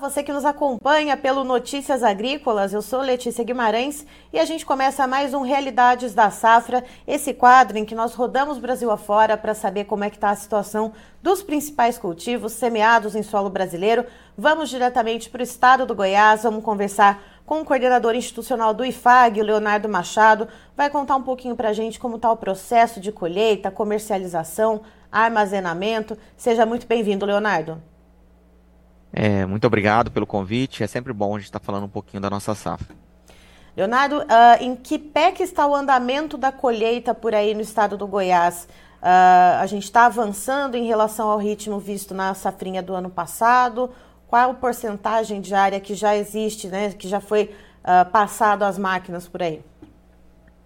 você que nos acompanha pelo Notícias Agrícolas, eu sou Letícia Guimarães e a gente começa mais um Realidades da Safra, esse quadro em que nós rodamos Brasil afora para saber como é que está a situação dos principais cultivos semeados em solo brasileiro. Vamos diretamente para o estado do Goiás, vamos conversar com o coordenador institucional do IFAG, Leonardo Machado, vai contar um pouquinho para a gente como está o processo de colheita, comercialização, armazenamento. Seja muito bem-vindo, Leonardo. É, muito obrigado pelo convite. É sempre bom a gente estar tá falando um pouquinho da nossa safra. Leonardo, uh, em que pé que está o andamento da colheita por aí no estado do Goiás? Uh, a gente está avançando em relação ao ritmo visto na safrinha do ano passado? Qual a porcentagem de área que já existe, né, que já foi uh, passado às máquinas por aí?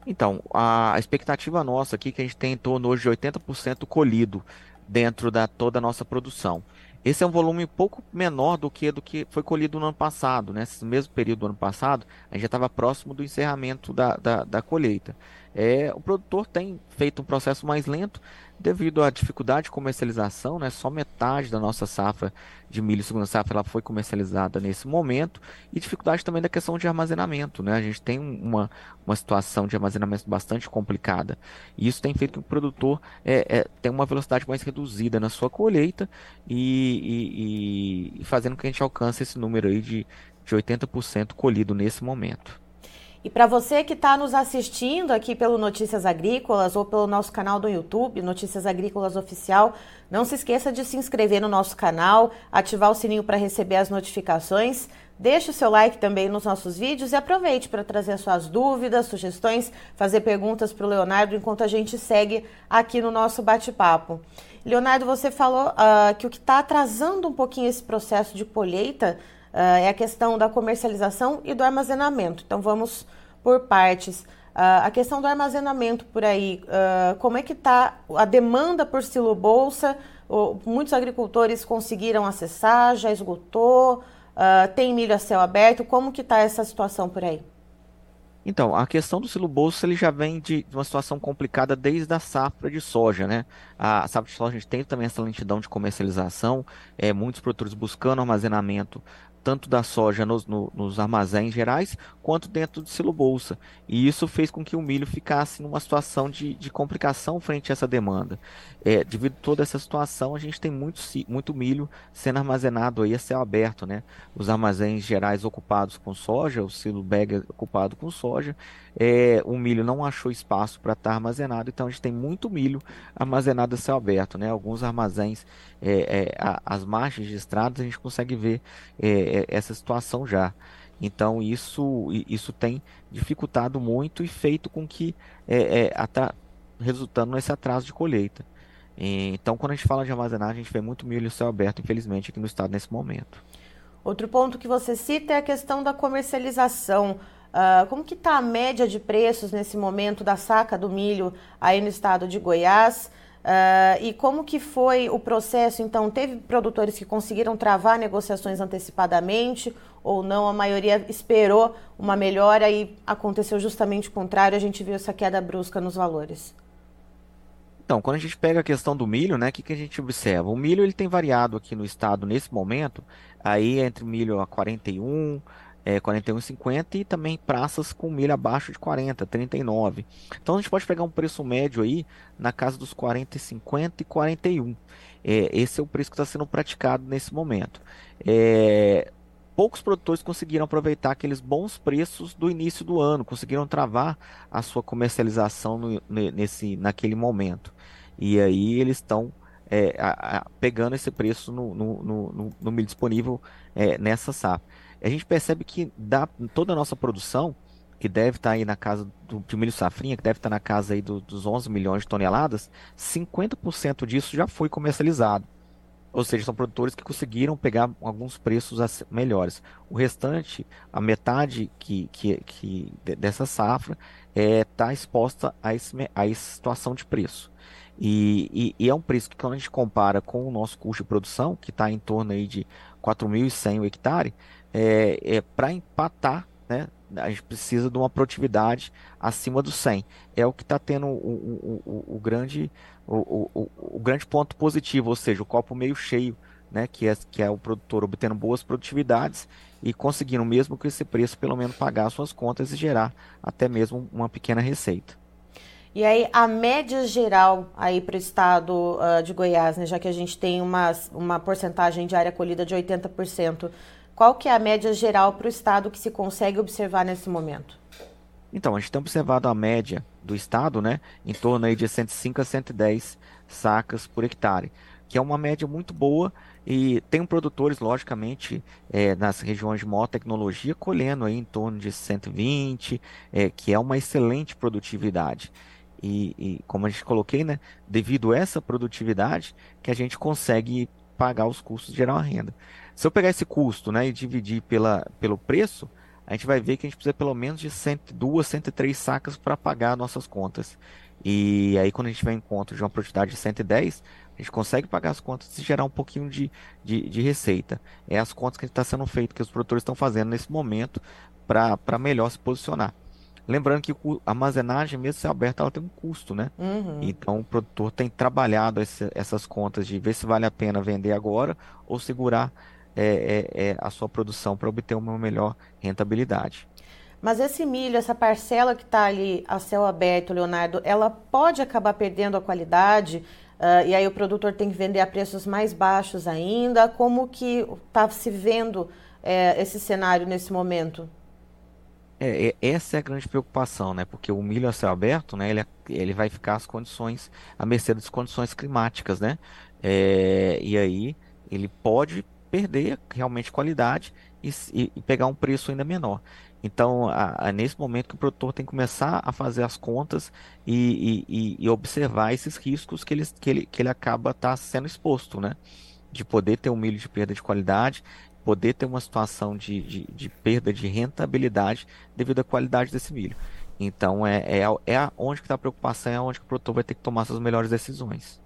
Então, a expectativa nossa aqui é que a gente tem em torno hoje de 80% colhido dentro da toda a nossa produção. Esse é um volume um pouco menor do que do que foi colhido no ano passado. Nesse né? mesmo período do ano passado, a gente já estava próximo do encerramento da, da, da colheita. É, o produtor tem feito um processo mais lento, devido à dificuldade de comercialização, né, só metade da nossa safra de milho segunda safra ela foi comercializada nesse momento e dificuldade também da questão de armazenamento, né? A gente tem uma, uma situação de armazenamento bastante complicada e isso tem feito que o produtor é, é, tenha uma velocidade mais reduzida na sua colheita e, e, e fazendo com que a gente alcance esse número aí de, de 80% colhido nesse momento. E para você que está nos assistindo aqui pelo Notícias Agrícolas ou pelo nosso canal do YouTube, Notícias Agrícolas Oficial, não se esqueça de se inscrever no nosso canal, ativar o sininho para receber as notificações. Deixe o seu like também nos nossos vídeos e aproveite para trazer suas dúvidas, sugestões, fazer perguntas para o Leonardo enquanto a gente segue aqui no nosso bate-papo. Leonardo, você falou uh, que o que está atrasando um pouquinho esse processo de colheita é a questão da comercialização e do armazenamento. Então vamos por partes. Uh, a questão do armazenamento por aí, uh, como é que está a demanda por silo bolsa? Uh, muitos agricultores conseguiram acessar, já esgotou, tem milho a céu aberto, como que está essa situação por aí? Então, a questão do silo bolsa ele já vem de, uma situação complicada desde a safra de soja, né? A safra de soja a gente tem também essa lentidão de comercialização, é, muitos produtores buscando armazenamento tanto da soja nos, no, nos armazéns gerais, quanto dentro do silo bolsa. E isso fez com que o milho ficasse numa situação de, de complicação frente a essa demanda. É, devido a toda essa situação, a gente tem muito, muito milho sendo armazenado aí a céu aberto, né? Os armazéns gerais ocupados com soja, o silo bag ocupado com soja, é, o milho não achou espaço para estar tá armazenado, então a gente tem muito milho armazenado a céu aberto, né? Alguns armazéns, é, é, a, as margens de estradas, a gente consegue ver é, é, essa situação já. Então isso, isso tem dificultado muito e feito com que é, é, resultando nesse atraso de colheita. Então, quando a gente fala de armazenagem, a gente vê muito milho céu aberto, infelizmente, aqui no estado nesse momento. Outro ponto que você cita é a questão da comercialização. Uh, como que está a média de preços nesse momento da saca do milho aí no estado de Goiás? Uh, e como que foi o processo? Então, teve produtores que conseguiram travar negociações antecipadamente ou não? A maioria esperou uma melhora e aconteceu justamente o contrário. A gente viu essa queda brusca nos valores. Então, quando a gente pega a questão do milho, né, o que, que a gente observa? O milho ele tem variado aqui no estado nesse momento, aí entre milho a 41, é, 41,50 e também praças com milho abaixo de 40, 39. Então a gente pode pegar um preço médio aí na casa dos 40,50 e 41. É, esse é o preço que está sendo praticado nesse momento. É, poucos produtores conseguiram aproveitar aqueles bons preços do início do ano, conseguiram travar a sua comercialização no, nesse, naquele momento. E aí eles estão é, pegando esse preço no, no, no, no milho disponível é, nessa safra a gente percebe que da, toda a nossa produção, que deve estar tá aí na casa do, milho safrinha, que deve estar tá na casa aí do, dos 11 milhões de toneladas, 50% disso já foi comercializado. Ou seja, são produtores que conseguiram pegar alguns preços melhores. O restante, a metade que, que, que dessa safra, está é, tá exposta a, esse, a essa situação de preço. E, e, e, é um preço que, quando a gente compara com o nosso custo de produção, que está em torno aí de 4.100 o hectare, é, é para empatar, né, a gente precisa de uma produtividade acima do 100. É o que está tendo o, o, o, o grande, o, grande ponto positivo, ou seja, o copo meio cheio né, que é, que é o produtor obtendo boas produtividades e conseguindo, mesmo com esse preço, pelo menos pagar suas contas e gerar até mesmo uma pequena receita. E aí, a média geral aí para o estado uh, de Goiás, né, já que a gente tem uma, uma porcentagem de área colhida de 80%, qual que é a média geral para o estado que se consegue observar nesse momento? Então, a gente tem observado a média do estado, né, em torno aí de 105 a 110 sacas por hectare, que é uma média muito boa e tem produtores, logicamente, é, nas regiões de maior tecnologia, colhendo aí em torno de 120, é, que é uma excelente produtividade. E, e, como a gente coloquei, né, devido a essa produtividade, que a gente consegue pagar os custos de gerar uma renda. Se eu pegar esse custo né, e dividir pela, pelo preço, a gente vai ver que a gente precisa pelo menos de 102, 103 sacas para pagar nossas contas. E aí, quando a gente vai em conta de uma produtividade de 110, a gente consegue pagar as contas e gerar um pouquinho de, de, de receita. É as contas que está sendo feito, que os produtores estão fazendo nesse momento para melhor se posicionar. Lembrando que a armazenagem, mesmo se aberta, ela tem um custo, né? Uhum. Então o produtor tem trabalhado esse, essas contas de ver se vale a pena vender agora ou segurar é, é, é a sua produção para obter uma melhor rentabilidade. Mas esse milho, essa parcela que está ali a céu aberto, Leonardo, ela pode acabar perdendo a qualidade uh, e aí o produtor tem que vender a preços mais baixos ainda. Como que está se vendo é, esse cenário nesse momento? É, é, essa é a grande preocupação, né? Porque o milho a céu aberto, né? Ele, é, ele vai ficar as condições, à mercê das condições climáticas, né? É, e aí ele pode perder realmente qualidade e, e, pegar um preço ainda menor. Então, a, nesse momento que o produtor tem que começar a fazer as contas e, e, e observar esses riscos que ele, que ele, que ele acaba tá sendo exposto, né? De poder ter um milho de perda de qualidade poder ter uma situação de, de, de perda de rentabilidade devido à qualidade desse milho. Então é, é, é onde que está a preocupação, é onde que o produtor vai ter que tomar suas melhores decisões.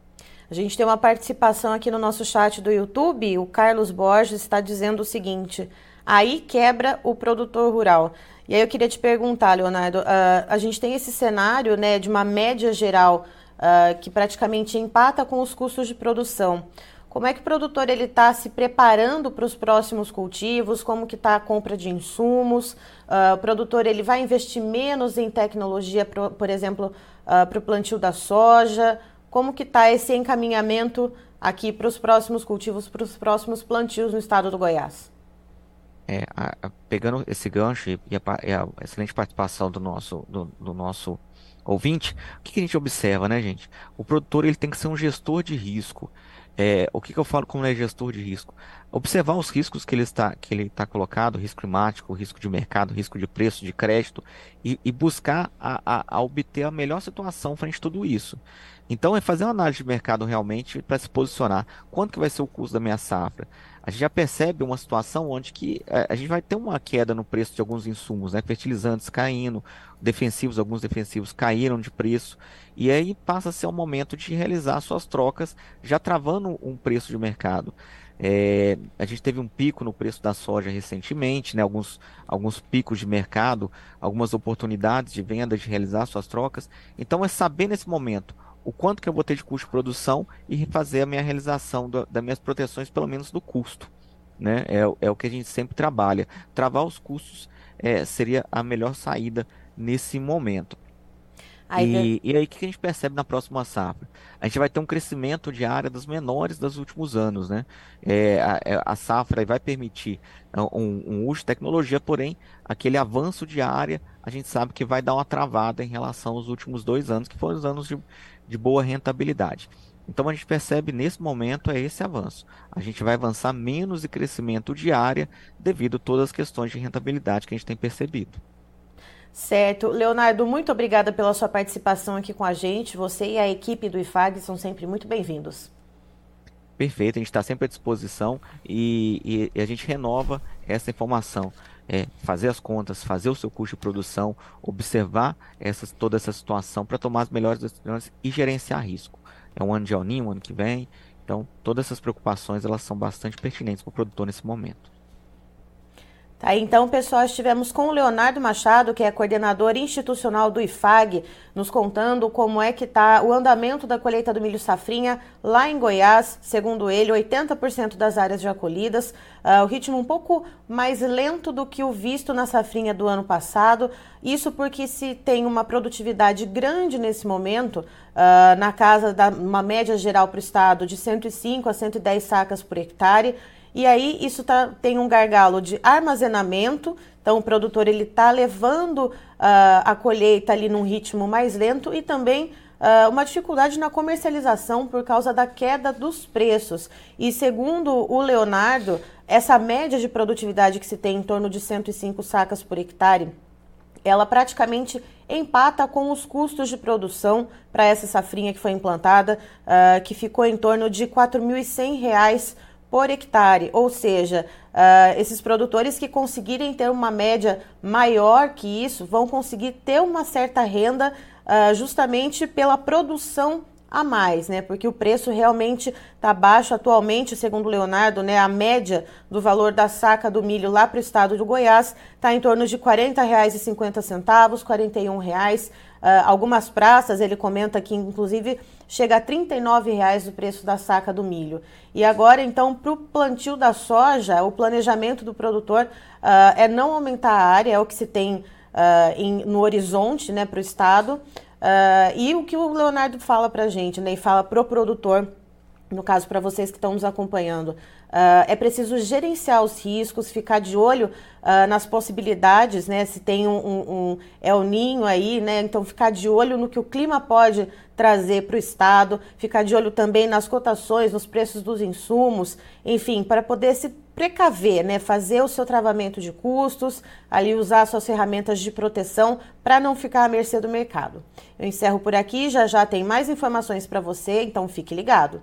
A gente tem uma participação aqui no nosso chat do YouTube. O Carlos Borges está dizendo o seguinte: aí quebra o produtor rural. E aí eu queria te perguntar, Leonardo, uh, a gente tem esse cenário né, de uma média geral uh, que praticamente empata com os custos de produção. Como é que o produtor ele está se preparando para os próximos cultivos? Como que está a compra de insumos? Uh, o produtor ele vai investir menos em tecnologia, pro, por exemplo, uh, para o plantio da soja? Como que está esse encaminhamento aqui para os próximos cultivos, para os próximos plantios no estado do Goiás? É, a, a, pegando esse gancho e a, e a, excelente participação do nosso, do, do nosso ouvinte, o que, que, a gente observa, né, gente? O produtor ele tem que ser um gestor de risco. É, o que, que eu falo como é gestor de risco? Observar os riscos que ele está, que ele está colocado, risco climático, risco de mercado, risco de preço, de crédito, e, e buscar a, a, a, obter a melhor situação frente a tudo isso. Então é fazer uma análise de mercado realmente para se posicionar. Quanto que vai ser o custo da minha safra? a gente já percebe uma situação onde que a, é, a gente vai ter uma queda no preço de alguns insumos, né? Fertilizantes caindo, defensivos, alguns defensivos caíram de preço, e aí passa a ser o momento de realizar suas trocas, já travando um preço de mercado. É, a gente teve um pico no preço da soja recentemente, né? alguns, alguns picos de mercado, algumas oportunidades de venda, de realizar suas trocas. Então é saber nesse momento o quanto que eu vou ter de custo de produção e fazer a minha realização do, das minhas proteções, pelo menos do custo. Né? É, é o que a gente sempre trabalha. Travar os custos é, seria a melhor saída nesse momento. Aí, e, e, aí, o que a gente percebe na próxima safra? A gente vai ter um crescimento de área dos menores dos últimos anos, né? É, a, é, a, safra vai permitir um, um, uso de tecnologia, porém, aquele avanço de área, a gente sabe que vai dar uma travada em relação aos últimos dois anos, que foram os anos de, de boa rentabilidade. Então a gente percebe nesse momento é esse avanço. A gente vai avançar menos em crescimento de área devido a todas as questões de rentabilidade que a gente tem percebido. Certo. Leonardo, muito obrigada pela sua participação aqui com a gente. Você e a equipe do IFAG são sempre muito bem-vindos. Perfeito, a gente está sempre à disposição e, e, a gente renova essa informação. É, fazer as contas, fazer o seu custo de produção, observar essas, toda essa situação para tomar as melhores decisões e gerenciar risco. É um ano de El um ano que vem, então todas essas preocupações elas são bastante pertinentes para o produtor nesse momento. Tá, então, pessoal, estivemos com o Leonardo Machado, que é coordenador institucional do IFAG, nos contando como é que está o andamento da colheita do milho safrinha lá em Goiás. Segundo ele, 80% das áreas já colhidas, uh, o ritmo um pouco mais lento do que o visto na safrinha do ano passado. Isso porque se tem uma produtividade grande nesse momento, uh, na casa da uma média geral para o estado de 105 a 110 sacas por hectare. E aí isso tá, tem um gargalo de armazenamento, então o produtor ele está levando uh, a colheita ali num ritmo mais lento e também uh, uma dificuldade na comercialização por causa da queda dos preços. E segundo o Leonardo, essa média de produtividade que se tem em torno de 105 sacas por hectare, ela praticamente empata com os custos de produção para essa safrinha que foi implantada, uh, que ficou em torno de R$ 4.100 por hectare, ou seja, uh, esses produtores que conseguirem ter uma média maior que isso vão conseguir ter uma certa renda uh, justamente pela produção a mais, né? Porque o preço realmente está baixo atualmente, segundo o Leonardo, né? A média do valor da saca do milho lá para o estado do Goiás está em torno de R$ 40,50, R$ reais. Uh, algumas praças, ele comenta que inclusive chega a R$ 39,00 o preço da saca do milho. E agora, então, para o plantio da soja, o planejamento do produtor uh, é não aumentar a área, é o que se tem uh, em, no horizonte né, para o estado. e o que o Leonardo fala para a gente, né, e fala para o produtor, no caso para vocês que estão nos acompanhando, Uh, é preciso gerenciar os riscos, ficar de olho uh, nas possibilidades, né? Se tem um, um, um El Ninho aí, né? Então ficar de olho no que o clima pode trazer para o estado, ficar de olho também nas cotações, nos preços dos insumos, enfim, para poder se precaver, né? Fazer o seu travamento de custos, ali usar suas ferramentas de proteção para não ficar à mercê do mercado. Eu encerro por aqui, já já tem mais informações para você, então fique ligado.